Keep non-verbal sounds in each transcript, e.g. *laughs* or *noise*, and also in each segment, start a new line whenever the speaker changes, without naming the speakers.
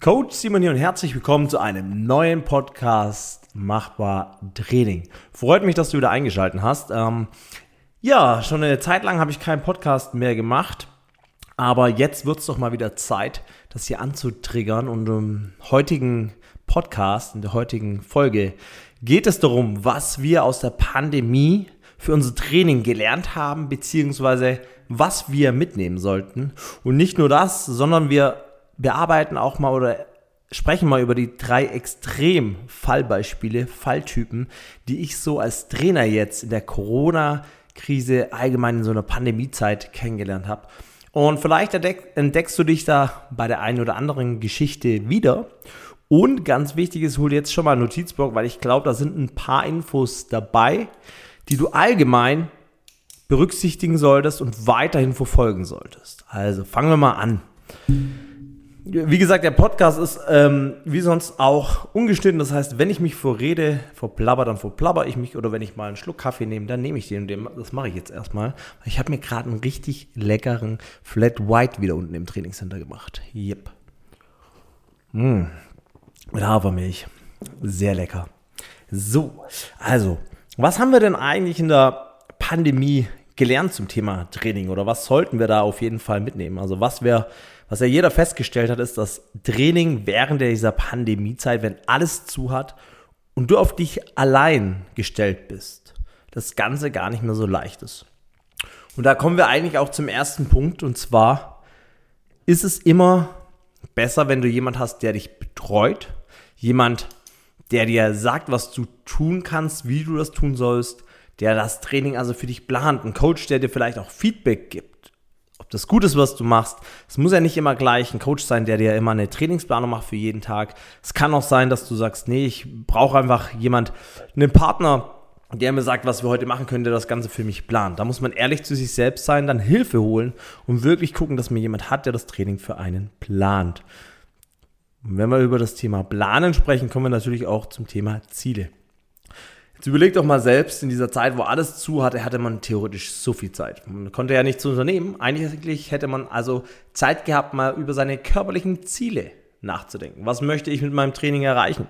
Coach Simon hier und herzlich willkommen zu einem neuen Podcast Machbar Training. Freut mich, dass du wieder eingeschaltet hast. Ähm, ja, schon eine Zeit lang habe ich keinen Podcast mehr gemacht, aber jetzt wird es doch mal wieder Zeit, das hier anzutriggern und im heutigen Podcast, in der heutigen Folge geht es darum, was wir aus der Pandemie für unser Training gelernt haben, beziehungsweise was wir mitnehmen sollten. Und nicht nur das, sondern wir bearbeiten auch mal oder sprechen mal über die drei Extrem-Fallbeispiele, Falltypen, die ich so als Trainer jetzt in der Corona-Krise, allgemein in so einer Pandemiezeit kennengelernt habe. Und vielleicht entdeckst du dich da bei der einen oder anderen Geschichte wieder. Und ganz wichtig ist, hol jetzt schon mal einen Notizblock, weil ich glaube, da sind ein paar Infos dabei, die du allgemein berücksichtigen solltest und weiterhin verfolgen solltest. Also fangen wir mal an. Wie gesagt, der Podcast ist ähm, wie sonst auch ungeschnitten. Das heißt, wenn ich mich vorrede, verplapper, dann verplapper ich mich. Oder wenn ich mal einen Schluck Kaffee nehme, dann nehme ich den. Das mache ich jetzt erstmal. Ich habe mir gerade einen richtig leckeren Flat White wieder unten im Trainingscenter gemacht. Yep. Mmh. Mit Hafermilch. Sehr lecker. So, also, was haben wir denn eigentlich in der Pandemie gelernt zum Thema Training? Oder was sollten wir da auf jeden Fall mitnehmen? Also, was wäre was ja jeder festgestellt hat, ist, dass Training während dieser Pandemiezeit, wenn alles zu hat und du auf dich allein gestellt bist, das Ganze gar nicht mehr so leicht ist. Und da kommen wir eigentlich auch zum ersten Punkt und zwar ist es immer besser, wenn du jemand hast, der dich betreut, jemand, der dir sagt, was du tun kannst, wie du das tun sollst, der das Training also für dich plant, ein Coach, der dir vielleicht auch Feedback gibt ob das gut ist, was du machst. Es muss ja nicht immer gleich ein Coach sein, der dir immer eine Trainingsplanung macht für jeden Tag. Es kann auch sein, dass du sagst, nee, ich brauche einfach jemand, einen Partner, der mir sagt, was wir heute machen können, der das Ganze für mich plant. Da muss man ehrlich zu sich selbst sein, dann Hilfe holen und wirklich gucken, dass man jemand hat, der das Training für einen plant. Und wenn wir über das Thema Planen sprechen, kommen wir natürlich auch zum Thema Ziele. Jetzt überleg doch mal selbst, in dieser Zeit, wo alles zu hatte, hatte man theoretisch so viel Zeit. Man konnte ja nichts unternehmen. Eigentlich hätte man also Zeit gehabt, mal über seine körperlichen Ziele nachzudenken. Was möchte ich mit meinem Training erreichen?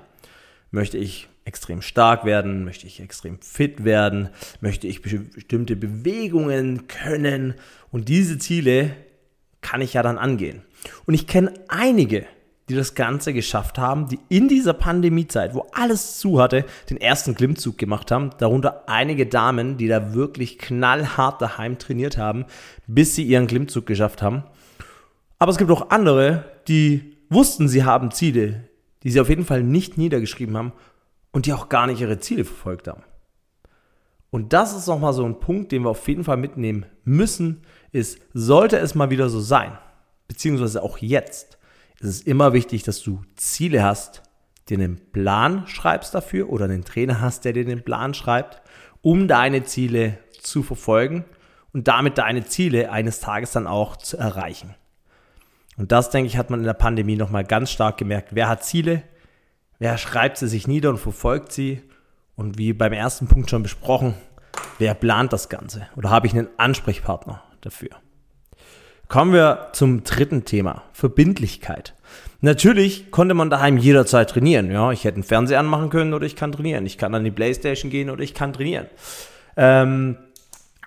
Möchte ich extrem stark werden? Möchte ich extrem fit werden? Möchte ich bestimmte Bewegungen können? Und diese Ziele kann ich ja dann angehen. Und ich kenne einige, die das Ganze geschafft haben, die in dieser Pandemiezeit, wo alles zu hatte, den ersten Klimmzug gemacht haben. Darunter einige Damen, die da wirklich knallhart daheim trainiert haben, bis sie ihren Klimmzug geschafft haben. Aber es gibt auch andere, die wussten, sie haben Ziele, die sie auf jeden Fall nicht niedergeschrieben haben und die auch gar nicht ihre Ziele verfolgt haben. Und das ist nochmal so ein Punkt, den wir auf jeden Fall mitnehmen müssen, ist, sollte es mal wieder so sein, beziehungsweise auch jetzt, es ist immer wichtig, dass du Ziele hast, dir einen Plan schreibst dafür oder einen Trainer hast, der dir den Plan schreibt, um deine Ziele zu verfolgen und damit deine Ziele eines Tages dann auch zu erreichen. Und das, denke ich, hat man in der Pandemie nochmal ganz stark gemerkt. Wer hat Ziele? Wer schreibt sie sich nieder und verfolgt sie? Und wie beim ersten Punkt schon besprochen, wer plant das Ganze? Oder habe ich einen Ansprechpartner dafür? Kommen wir zum dritten Thema, Verbindlichkeit. Natürlich konnte man daheim jederzeit trainieren. Ja, ich hätte einen Fernseher anmachen können oder ich kann trainieren. Ich kann an die Playstation gehen oder ich kann trainieren. Ähm,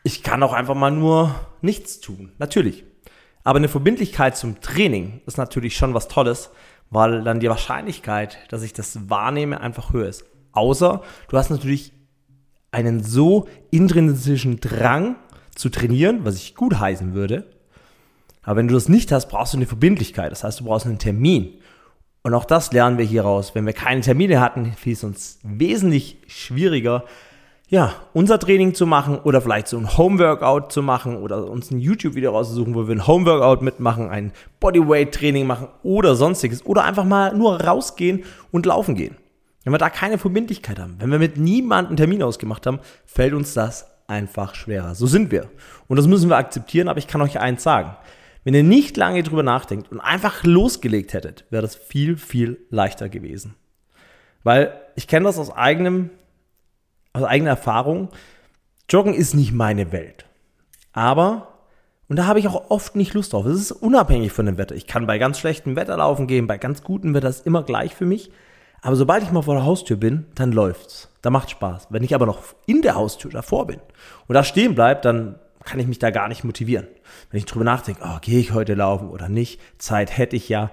ich kann auch einfach mal nur nichts tun. Natürlich. Aber eine Verbindlichkeit zum Training ist natürlich schon was Tolles, weil dann die Wahrscheinlichkeit, dass ich das wahrnehme, einfach höher ist. Außer du hast natürlich einen so intrinsischen Drang zu trainieren, was ich gut heißen würde, aber wenn du das nicht hast, brauchst du eine Verbindlichkeit. Das heißt, du brauchst einen Termin. Und auch das lernen wir hier raus. Wenn wir keine Termine hatten, fiel es uns wesentlich schwieriger, ja, unser Training zu machen oder vielleicht so ein Homeworkout zu machen oder uns ein YouTube-Video rauszusuchen, wo wir ein Homeworkout mitmachen, ein Bodyweight-Training machen oder sonstiges oder einfach mal nur rausgehen und laufen gehen. Wenn wir da keine Verbindlichkeit haben, wenn wir mit niemandem einen Termin ausgemacht haben, fällt uns das einfach schwerer. So sind wir. Und das müssen wir akzeptieren, aber ich kann euch eins sagen. Wenn ihr nicht lange drüber nachdenkt und einfach losgelegt hättet, wäre das viel, viel leichter gewesen. Weil ich kenne das aus eigenem, aus eigener Erfahrung. Joggen ist nicht meine Welt. Aber Und da habe ich auch oft nicht Lust drauf. Es ist unabhängig von dem Wetter. Ich kann bei ganz schlechtem Wetter laufen gehen, bei ganz gutem Wetter ist immer gleich für mich. Aber sobald ich mal vor der Haustür bin, dann läuft's. Da macht Spaß. Wenn ich aber noch in der Haustür davor bin und da stehen bleibt, dann kann ich mich da gar nicht motivieren. Wenn ich drüber nachdenke, oh, gehe ich heute laufen oder nicht, Zeit hätte ich ja,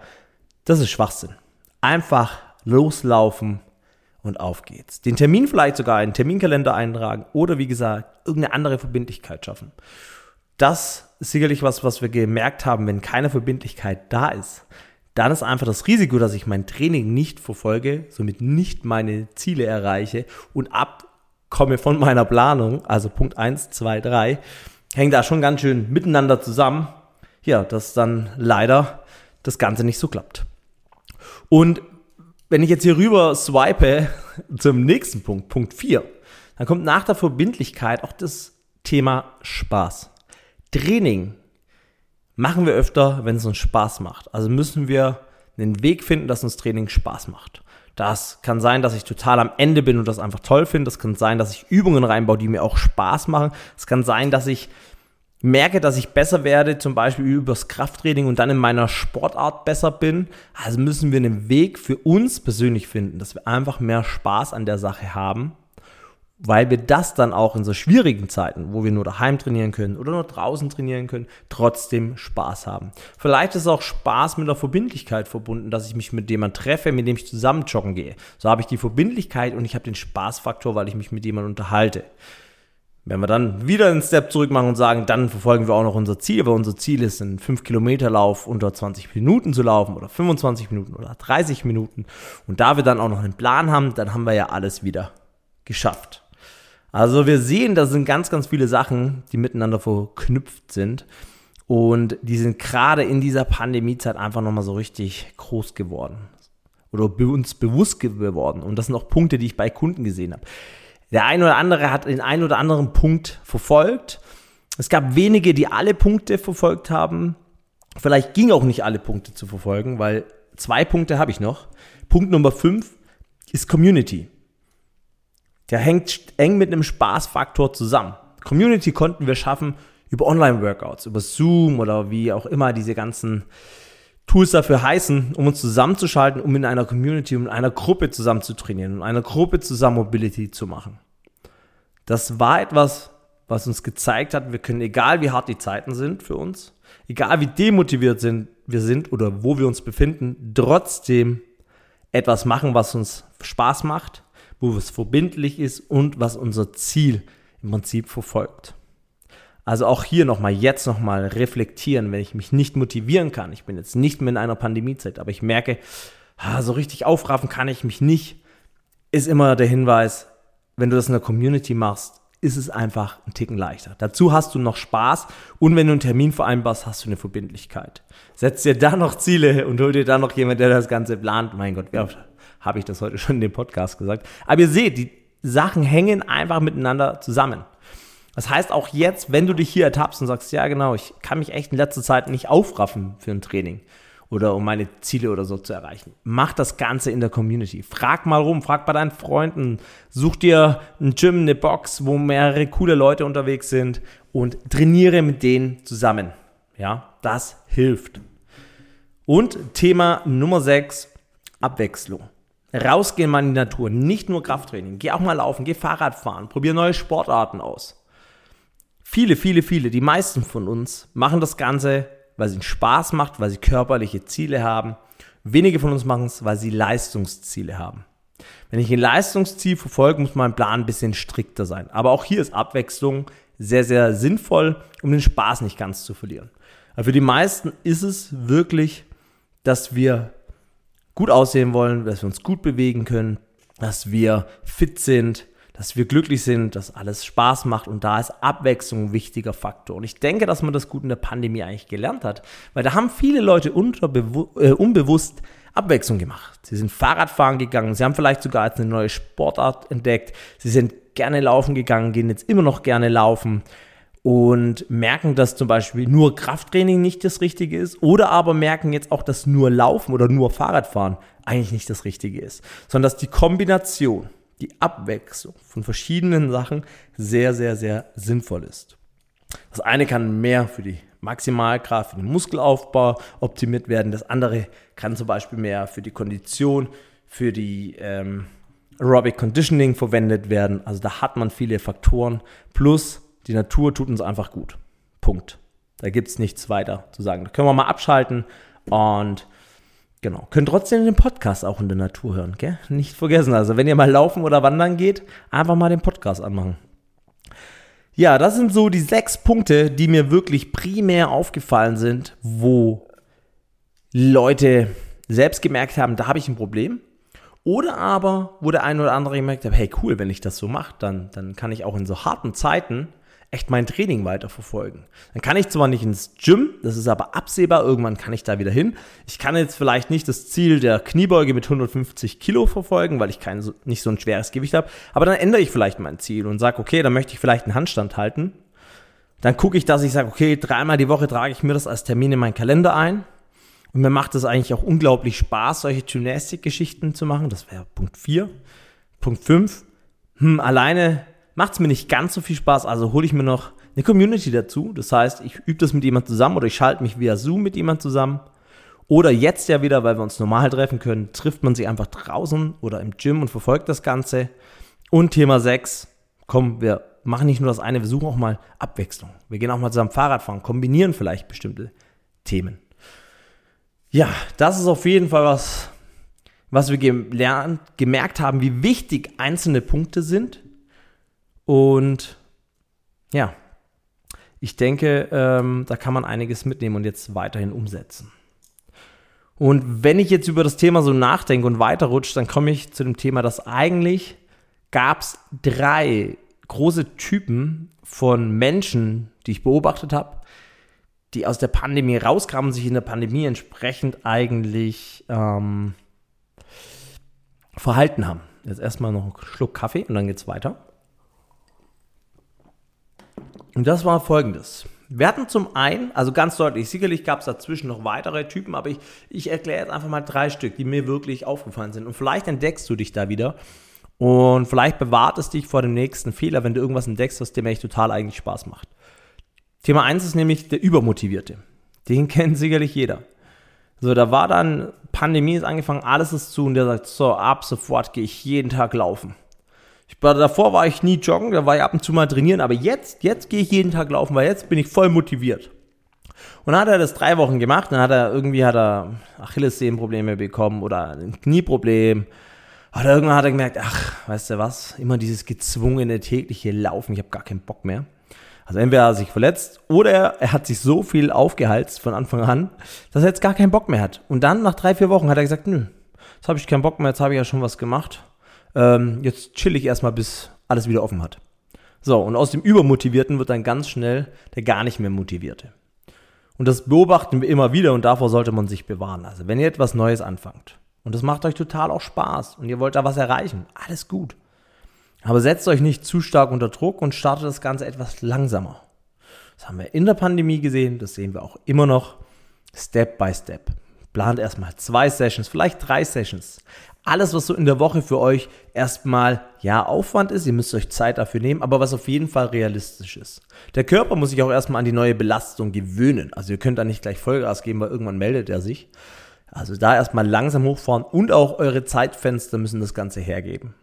das ist Schwachsinn. Einfach loslaufen und auf geht's. Den Termin vielleicht sogar in den Terminkalender eintragen oder wie gesagt, irgendeine andere Verbindlichkeit schaffen. Das ist sicherlich was, was wir gemerkt haben, wenn keine Verbindlichkeit da ist. Dann ist einfach das Risiko, dass ich mein Training nicht verfolge, somit nicht meine Ziele erreiche und abkomme von meiner Planung, also Punkt 1, 2, 3, hängt da schon ganz schön miteinander zusammen. Ja, dass dann leider das Ganze nicht so klappt. Und wenn ich jetzt hier rüber swipe *laughs* zum nächsten Punkt, Punkt 4, dann kommt nach der Verbindlichkeit auch das Thema Spaß. Training machen wir öfter, wenn es uns Spaß macht. Also müssen wir einen Weg finden, dass uns Training Spaß macht. Das kann sein, dass ich total am Ende bin und das einfach toll finde. Das kann sein, dass ich Übungen reinbaue, die mir auch Spaß machen. Es kann sein, dass ich merke, dass ich besser werde, zum Beispiel übers Krafttraining und dann in meiner Sportart besser bin. Also müssen wir einen Weg für uns persönlich finden, dass wir einfach mehr Spaß an der Sache haben weil wir das dann auch in so schwierigen Zeiten, wo wir nur daheim trainieren können oder nur draußen trainieren können, trotzdem Spaß haben. Vielleicht ist auch Spaß mit der Verbindlichkeit verbunden, dass ich mich mit jemandem treffe, mit dem ich zusammen joggen gehe. So habe ich die Verbindlichkeit und ich habe den Spaßfaktor, weil ich mich mit jemandem unterhalte. Wenn wir dann wieder einen Step zurück machen und sagen, dann verfolgen wir auch noch unser Ziel, weil unser Ziel ist, einen 5 Kilometer Lauf unter 20 Minuten zu laufen oder 25 Minuten oder 30 Minuten. Und da wir dann auch noch einen Plan haben, dann haben wir ja alles wieder geschafft. Also wir sehen, da sind ganz, ganz viele Sachen, die miteinander verknüpft sind. Und die sind gerade in dieser Pandemiezeit einfach nochmal so richtig groß geworden. Oder uns bewusst geworden. Und das sind auch Punkte, die ich bei Kunden gesehen habe. Der eine oder andere hat den einen oder anderen Punkt verfolgt. Es gab wenige, die alle Punkte verfolgt haben. Vielleicht ging auch nicht alle Punkte zu verfolgen, weil zwei Punkte habe ich noch. Punkt Nummer fünf ist Community. Der hängt eng mit einem Spaßfaktor zusammen. Community konnten wir schaffen über Online-Workouts, über Zoom oder wie auch immer diese ganzen Tools dafür heißen, um uns zusammenzuschalten, um in einer Community, um in einer Gruppe zusammen zu trainieren, um in einer Gruppe zusammen Mobility zu machen. Das war etwas, was uns gezeigt hat, wir können, egal wie hart die Zeiten sind für uns, egal wie demotiviert sind, wir sind oder wo wir uns befinden, trotzdem etwas machen, was uns Spaß macht, wo es verbindlich ist und was unser Ziel im Prinzip verfolgt. Also auch hier nochmal, jetzt nochmal reflektieren, wenn ich mich nicht motivieren kann. Ich bin jetzt nicht mehr in einer Pandemiezeit, aber ich merke, so richtig aufraffen kann ich mich nicht, ist immer der Hinweis, wenn du das in der Community machst, ist es einfach ein Ticken leichter. Dazu hast du noch Spaß und wenn du einen Termin vereinbarst, hast du eine Verbindlichkeit. Setz dir da noch Ziele und hol dir da noch jemand, der das Ganze plant. Mein Gott, wer habe ich das heute schon in dem Podcast gesagt. Aber ihr seht, die Sachen hängen einfach miteinander zusammen. Das heißt auch jetzt, wenn du dich hier ertappst und sagst, ja genau, ich kann mich echt in letzter Zeit nicht aufraffen für ein Training oder um meine Ziele oder so zu erreichen. Mach das Ganze in der Community. Frag mal rum, frag bei deinen Freunden, such dir ein Gym, eine Box, wo mehrere coole Leute unterwegs sind und trainiere mit denen zusammen. Ja, das hilft. Und Thema Nummer 6, Abwechslung. Rausgehen mal in die Natur, nicht nur Krafttraining. Geh auch mal laufen, geh Fahrrad fahren, probier neue Sportarten aus. Viele, viele, viele, die meisten von uns machen das Ganze, weil es ihnen Spaß macht, weil sie körperliche Ziele haben. Wenige von uns machen es, weil sie Leistungsziele haben. Wenn ich ein Leistungsziel verfolge, muss mein Plan ein bisschen strikter sein. Aber auch hier ist Abwechslung sehr, sehr sinnvoll, um den Spaß nicht ganz zu verlieren. Aber für die meisten ist es wirklich, dass wir gut aussehen wollen, dass wir uns gut bewegen können, dass wir fit sind, dass wir glücklich sind, dass alles Spaß macht und da ist Abwechslung ein wichtiger Faktor. Und ich denke, dass man das gut in der Pandemie eigentlich gelernt hat, weil da haben viele Leute äh, unbewusst Abwechslung gemacht. Sie sind Fahrradfahren gegangen, sie haben vielleicht sogar jetzt eine neue Sportart entdeckt, sie sind gerne laufen gegangen, gehen jetzt immer noch gerne laufen und merken, dass zum Beispiel nur Krafttraining nicht das Richtige ist oder aber merken jetzt auch, dass nur Laufen oder nur Fahrradfahren eigentlich nicht das Richtige ist, sondern dass die Kombination, die Abwechslung von verschiedenen Sachen sehr, sehr, sehr sinnvoll ist. Das eine kann mehr für die Maximalkraft, für den Muskelaufbau optimiert werden. Das andere kann zum Beispiel mehr für die Kondition, für die ähm, Aerobic Conditioning verwendet werden. Also da hat man viele Faktoren. Plus die Natur tut uns einfach gut. Punkt. Da gibt es nichts weiter zu sagen. Da können wir mal abschalten und genau. Können trotzdem den Podcast auch in der Natur hören. Gell? Nicht vergessen. Also wenn ihr mal laufen oder wandern geht, einfach mal den Podcast anmachen. Ja, das sind so die sechs Punkte, die mir wirklich primär aufgefallen sind, wo Leute selbst gemerkt haben, da habe ich ein Problem. Oder aber, wo der eine oder andere gemerkt hat, hey cool, wenn ich das so mache, dann, dann kann ich auch in so harten Zeiten echt mein Training weiterverfolgen. Dann kann ich zwar nicht ins Gym, das ist aber absehbar, irgendwann kann ich da wieder hin. Ich kann jetzt vielleicht nicht das Ziel der Kniebeuge mit 150 Kilo verfolgen, weil ich kein, nicht so ein schweres Gewicht habe, aber dann ändere ich vielleicht mein Ziel und sage, okay, dann möchte ich vielleicht einen Handstand halten. Dann gucke ich, dass ich sage, okay, dreimal die Woche trage ich mir das als Termin in meinen Kalender ein. Und mir macht es eigentlich auch unglaublich Spaß, solche Gymnastik-Geschichten zu machen. Das wäre Punkt 4. Punkt 5. Hm, alleine macht es mir nicht ganz so viel Spaß, also hole ich mir noch eine Community dazu. Das heißt, ich übe das mit jemand zusammen oder ich schalte mich via Zoom mit jemand zusammen. Oder jetzt ja wieder, weil wir uns normal treffen können, trifft man sich einfach draußen oder im Gym und verfolgt das Ganze. Und Thema 6, komm, wir machen nicht nur das eine, wir suchen auch mal Abwechslung. Wir gehen auch mal zusammen Fahrrad fahren, kombinieren vielleicht bestimmte Themen. Ja, das ist auf jeden Fall was, was wir gelernt, gemerkt haben, wie wichtig einzelne Punkte sind und ja, ich denke, ähm, da kann man einiges mitnehmen und jetzt weiterhin umsetzen. Und wenn ich jetzt über das Thema so nachdenke und weiterrutsche, dann komme ich zu dem Thema, dass eigentlich gab es drei große Typen von Menschen, die ich beobachtet habe, die aus der Pandemie rauskamen und sich in der Pandemie entsprechend eigentlich ähm, verhalten haben. Jetzt erstmal noch einen Schluck Kaffee und dann geht es weiter. Und das war folgendes. Wir hatten zum einen, also ganz deutlich, sicherlich gab es dazwischen noch weitere Typen, aber ich, ich erkläre jetzt einfach mal drei Stück, die mir wirklich aufgefallen sind. Und vielleicht entdeckst du dich da wieder und vielleicht bewahrt es dich vor dem nächsten Fehler, wenn du irgendwas entdeckst, was dir echt total eigentlich Spaß macht. Thema eins ist nämlich der Übermotivierte. Den *laughs* kennt sicherlich jeder. So, da war dann, Pandemie ist angefangen, alles ist zu und der sagt, so, ab sofort gehe ich jeden Tag laufen. Ich war, davor war ich nie joggen, da war ich ab und zu mal trainieren, aber jetzt, jetzt gehe ich jeden Tag laufen, weil jetzt bin ich voll motiviert. Und dann hat er das drei Wochen gemacht, dann hat er irgendwie hat er Achillessehnenprobleme bekommen oder ein Knieproblem. Oder irgendwann hat er gemerkt, ach, weißt du was, immer dieses gezwungene tägliche Laufen, ich habe gar keinen Bock mehr. Also entweder hat er sich verletzt oder er hat sich so viel aufgeheizt von Anfang an, dass er jetzt gar keinen Bock mehr hat. Und dann nach drei, vier Wochen hat er gesagt, nö, jetzt habe ich keinen Bock mehr, jetzt habe ich ja schon was gemacht ähm, jetzt chill ich erstmal, bis alles wieder offen hat. So, und aus dem Übermotivierten wird dann ganz schnell der gar nicht mehr Motivierte. Und das beobachten wir immer wieder und davor sollte man sich bewahren. Also wenn ihr etwas Neues anfangt und das macht euch total auch Spaß und ihr wollt da was erreichen, alles gut. Aber setzt euch nicht zu stark unter Druck und startet das Ganze etwas langsamer. Das haben wir in der Pandemie gesehen, das sehen wir auch immer noch. Step by Step. Plant erstmal zwei Sessions, vielleicht drei Sessions alles, was so in der Woche für euch erstmal, ja, Aufwand ist, ihr müsst euch Zeit dafür nehmen, aber was auf jeden Fall realistisch ist. Der Körper muss sich auch erstmal an die neue Belastung gewöhnen. Also ihr könnt da nicht gleich Vollgas geben, weil irgendwann meldet er sich. Also da erstmal langsam hochfahren und auch eure Zeitfenster müssen das Ganze hergeben.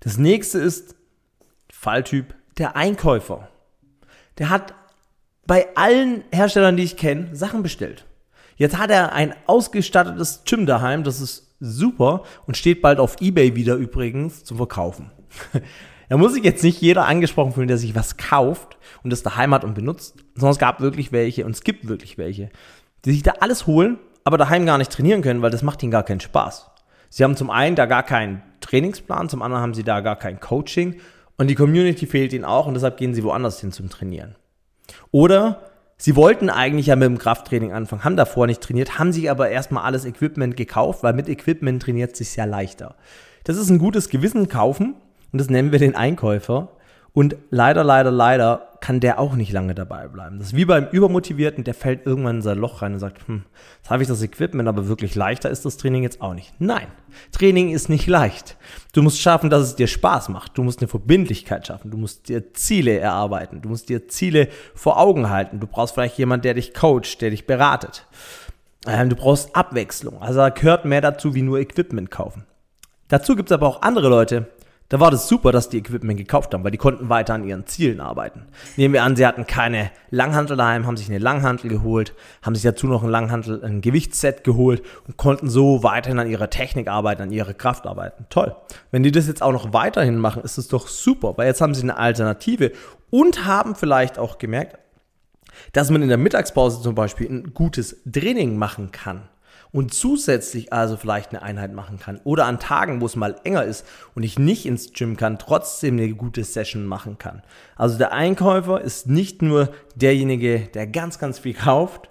Das nächste ist Falltyp der Einkäufer. Der hat bei allen Herstellern, die ich kenne, Sachen bestellt. Jetzt hat er ein ausgestattetes Gym daheim, das ist super und steht bald auf Ebay wieder übrigens zum Verkaufen. *laughs* da muss sich jetzt nicht jeder angesprochen fühlen, der sich was kauft und das daheim hat und benutzt, sondern es gab wirklich welche und es gibt wirklich welche, die sich da alles holen, aber daheim gar nicht trainieren können, weil das macht ihnen gar keinen Spaß. Sie haben zum einen da gar keinen Trainingsplan, zum anderen haben sie da gar kein Coaching und die Community fehlt ihnen auch und deshalb gehen sie woanders hin zum Trainieren. Oder Sie wollten eigentlich ja mit dem Krafttraining anfangen, haben davor nicht trainiert, haben sich aber erstmal alles Equipment gekauft, weil mit Equipment trainiert sich ja leichter. Das ist ein gutes Gewissen kaufen und das nennen wir den Einkäufer. Und leider, leider, leider kann der auch nicht lange dabei bleiben. Das ist wie beim Übermotivierten, der fällt irgendwann in sein Loch rein und sagt, hm, jetzt habe ich das Equipment, aber wirklich leichter ist das Training jetzt auch nicht. Nein, Training ist nicht leicht. Du musst schaffen, dass es dir Spaß macht. Du musst eine Verbindlichkeit schaffen. Du musst dir Ziele erarbeiten. Du musst dir Ziele vor Augen halten. Du brauchst vielleicht jemanden, der dich coacht, der dich beratet. Ähm, du brauchst Abwechslung. Also da gehört mehr dazu, wie nur Equipment kaufen. Dazu gibt es aber auch andere Leute, da war das super, dass die Equipment gekauft haben, weil die konnten weiter an ihren Zielen arbeiten. Nehmen wir an, sie hatten keine Langhantel daheim, haben sich eine Langhantel geholt, haben sich dazu noch ein Langhantel, ein Gewichtsset geholt und konnten so weiterhin an ihrer Technik arbeiten, an ihrer Kraft arbeiten. Toll. Wenn die das jetzt auch noch weiterhin machen, ist es doch super, weil jetzt haben sie eine Alternative und haben vielleicht auch gemerkt, dass man in der Mittagspause zum Beispiel ein gutes Training machen kann und zusätzlich also vielleicht eine Einheit machen kann oder an Tagen, wo es mal enger ist und ich nicht ins Gym kann, trotzdem eine gute Session machen kann. Also der Einkäufer ist nicht nur derjenige, der ganz, ganz viel kauft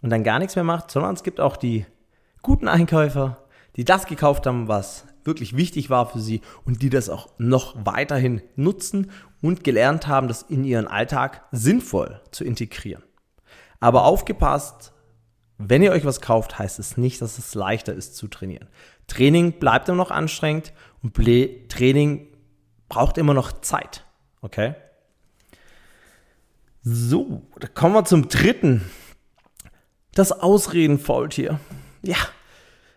und dann gar nichts mehr macht, sondern es gibt auch die guten Einkäufer, die das gekauft haben, was wirklich wichtig war für sie und die das auch noch weiterhin nutzen und gelernt haben, das in ihren Alltag sinnvoll zu integrieren. Aber aufgepasst, wenn ihr euch was kauft, heißt es nicht, dass es leichter ist zu trainieren. Training bleibt immer noch anstrengend und Training braucht immer noch Zeit. Okay? So, da kommen wir zum dritten. Das Ausreden-Faultier. Ja,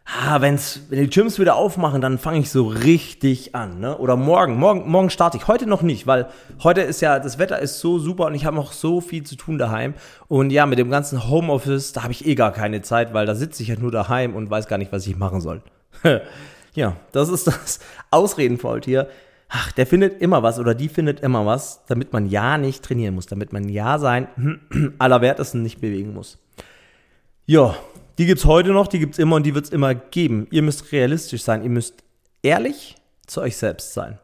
ah, wenn's, wenn die Gyms wieder aufmachen, dann fange ich so richtig an. Ne? Oder morgen, morgen, morgen starte ich. Heute noch nicht, weil heute ist ja, das Wetter ist so super und ich habe noch so viel zu tun daheim. Und ja, mit dem ganzen Homeoffice, da habe ich eh gar keine Zeit, weil da sitze ich ja nur daheim und weiß gar nicht, was ich machen soll. *laughs* ja, das ist das Ausredenfaultier. Ach, der findet immer was oder die findet immer was, damit man ja nicht trainieren muss, damit man ja sein *clears throat* Allerwertesten nicht bewegen muss. Ja, die gibt es heute noch, die gibt es immer und die wird es immer geben. Ihr müsst realistisch sein, ihr müsst ehrlich zu euch selbst sein.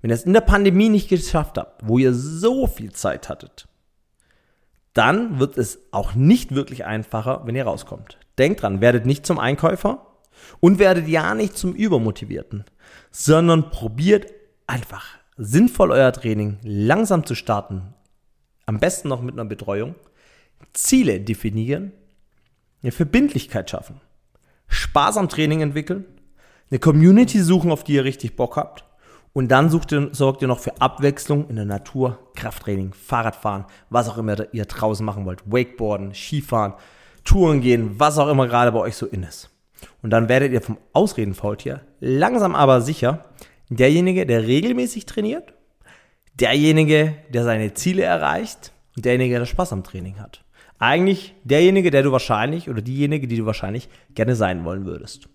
Wenn ihr es in der Pandemie nicht geschafft habt, wo ihr so viel Zeit hattet, dann wird es auch nicht wirklich einfacher, wenn ihr rauskommt. Denkt dran, werdet nicht zum Einkäufer und werdet ja nicht zum Übermotivierten, sondern probiert einfach sinnvoll euer Training langsam zu starten. Am besten noch mit einer Betreuung. Ziele definieren eine Verbindlichkeit schaffen, Spaß am Training entwickeln, eine Community suchen, auf die ihr richtig Bock habt und dann sucht ihr, sorgt ihr noch für Abwechslung in der Natur, Krafttraining, Fahrradfahren, was auch immer ihr draußen machen wollt, Wakeboarden, Skifahren, Touren gehen, was auch immer gerade bei euch so in ist. Und dann werdet ihr vom Ausredenfaultier langsam aber sicher derjenige, der regelmäßig trainiert, derjenige, der seine Ziele erreicht und derjenige, der Spaß am Training hat eigentlich derjenige, der du wahrscheinlich oder diejenige, die du wahrscheinlich gerne sein wollen würdest.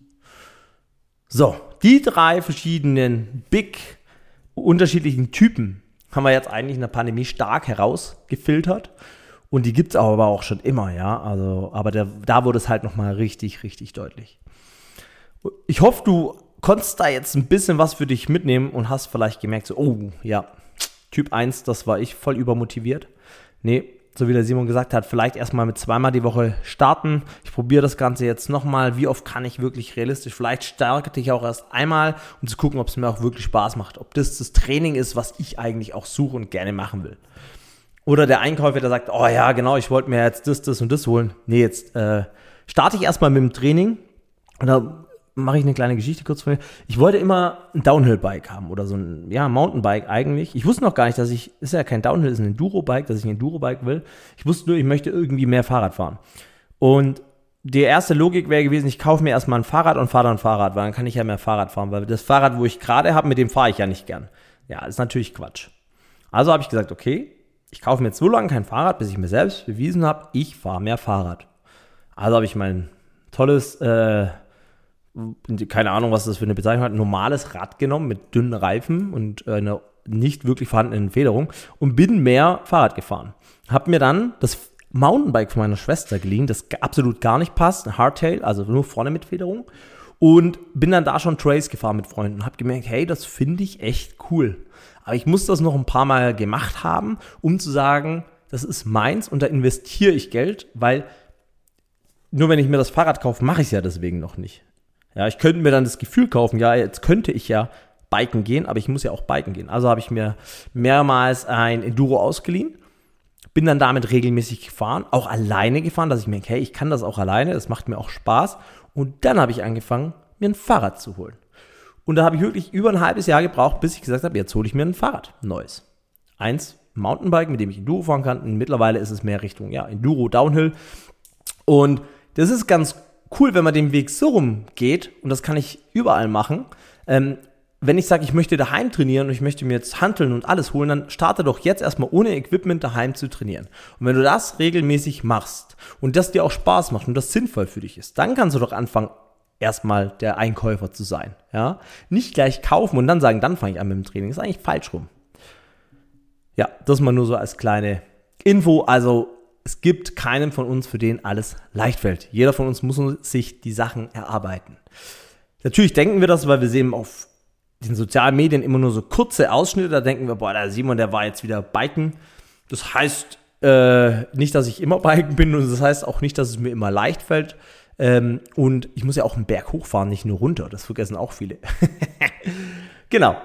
So, die drei verschiedenen big unterschiedlichen Typen haben wir jetzt eigentlich in der Pandemie stark herausgefiltert. Und die gibt es aber auch schon immer, ja. Also, aber der, da wurde es halt nochmal richtig, richtig deutlich. Ich hoffe, du konntest da jetzt ein bisschen was für dich mitnehmen und hast vielleicht gemerkt, so, oh, ja, Typ 1, das war ich voll übermotiviert. Nee, so wie der Simon gesagt hat, vielleicht erstmal mit zweimal die Woche starten. Ich probiere das Ganze jetzt nochmal. Wie oft kann ich wirklich realistisch? Vielleicht starte ich auch erst einmal, um zu gucken, ob es mir auch wirklich Spaß macht. Ob das das Training ist, was ich eigentlich auch suche und gerne machen will. Oder der Einkäufer, der sagt, oh ja, genau, ich wollte mir jetzt das, das und das holen. Nee, jetzt äh, starte ich erstmal mit dem Training. Und da mache ich eine kleine Geschichte kurz von mir. Ich wollte immer ein Downhill-Bike haben oder so ein, ja, Mountainbike eigentlich. Ich wusste noch gar nicht, dass ich, ist ja kein Downhill, ist ein Enduro-Bike, dass ich ein Enduro-Bike will. Ich wusste nur, ich möchte irgendwie mehr Fahrrad fahren. Und die erste Logik wäre gewesen, ich kaufe mir erstmal ein Fahrrad und fahre dann Fahrrad, weil dann kann ich ja mehr Fahrrad fahren, weil das Fahrrad, wo ich gerade habe, mit dem fahre ich ja nicht gern. Ja, ist natürlich Quatsch. Also habe ich gesagt, okay, ich kaufe mir jetzt so lange kein Fahrrad, bis ich mir selbst bewiesen habe, ich fahre mehr Fahrrad. Also habe ich mein tolles äh, keine Ahnung, was das für eine Bezeichnung hat, normales Rad genommen mit dünnen Reifen und einer nicht wirklich vorhandenen Federung und bin mehr Fahrrad gefahren. Hab mir dann das Mountainbike von meiner Schwester geliehen, das absolut gar nicht passt, ein Hardtail, also nur vorne mit Federung und bin dann da schon Trails gefahren mit Freunden und habe gemerkt, hey, das finde ich echt cool. Aber ich muss das noch ein paar Mal gemacht haben, um zu sagen, das ist meins und da investiere ich Geld, weil nur wenn ich mir das Fahrrad kaufe, mache ich es ja deswegen noch nicht. Ja, ich könnte mir dann das Gefühl kaufen, ja, jetzt könnte ich ja biken gehen, aber ich muss ja auch biken gehen. Also habe ich mir mehrmals ein Enduro ausgeliehen, bin dann damit regelmäßig gefahren, auch alleine gefahren, dass ich mir, okay, ich kann das auch alleine, das macht mir auch Spaß. Und dann habe ich angefangen, mir ein Fahrrad zu holen. Und da habe ich wirklich über ein halbes Jahr gebraucht, bis ich gesagt habe, jetzt hole ich mir ein Fahrrad, neues. Eins, Mountainbike, mit dem ich Enduro fahren kann. Und mittlerweile ist es mehr Richtung ja, Enduro, Downhill. Und das ist ganz cool, wenn man den Weg so rum geht. Und das kann ich überall machen. Ähm, wenn ich sage, ich möchte daheim trainieren und ich möchte mir jetzt handeln und alles holen, dann starte doch jetzt erstmal ohne Equipment daheim zu trainieren. Und wenn du das regelmäßig machst und das dir auch Spaß macht und das sinnvoll für dich ist, dann kannst du doch anfangen, erstmal der Einkäufer zu sein. Ja? Nicht gleich kaufen und dann sagen, dann fange ich an mit dem Training. Das ist eigentlich falsch rum. Ja, das mal nur so als kleine Info. Also es gibt keinen von uns, für den alles leicht fällt. Jeder von uns muss sich die Sachen erarbeiten. Natürlich denken wir das, weil wir sehen auf den sozialen Medien immer nur so kurze Ausschnitte. Da denken wir, boah, der Simon, der war jetzt wieder Biken. Das heißt äh, nicht, dass ich immer Biken bin und das heißt auch nicht, dass es mir immer leicht fällt. Ähm, und ich muss ja auch einen Berg hochfahren, nicht nur runter. Das vergessen auch viele. *laughs* genau.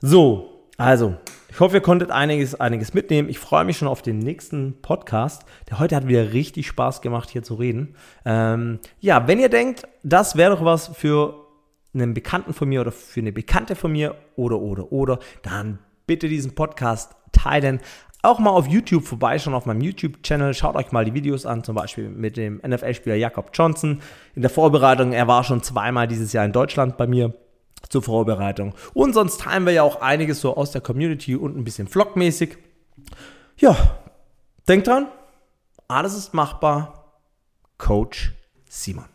So, also, ich hoffe, ihr konntet einiges, einiges mitnehmen. Ich freue mich schon auf den nächsten Podcast. Der heute hat wieder richtig Spaß gemacht, hier zu reden. Ähm, ja, wenn ihr denkt, das wäre doch was für einen Bekannten von mir oder für eine Bekannte von mir oder, oder, oder, dann bitte diesen Podcast teilen auch mal auf YouTube vorbeischauen, auf meinem YouTube-Channel. Schaut euch mal die Videos an, zum Beispiel mit dem NFL-Spieler Jakob Johnson. In der Vorbereitung, er war schon zweimal dieses Jahr in Deutschland bei mir zur Vorbereitung. Und sonst teilen wir ja auch einiges so aus der Community und ein bisschen vlogmäßig. Ja, denkt dran, alles ist machbar. Coach Simon.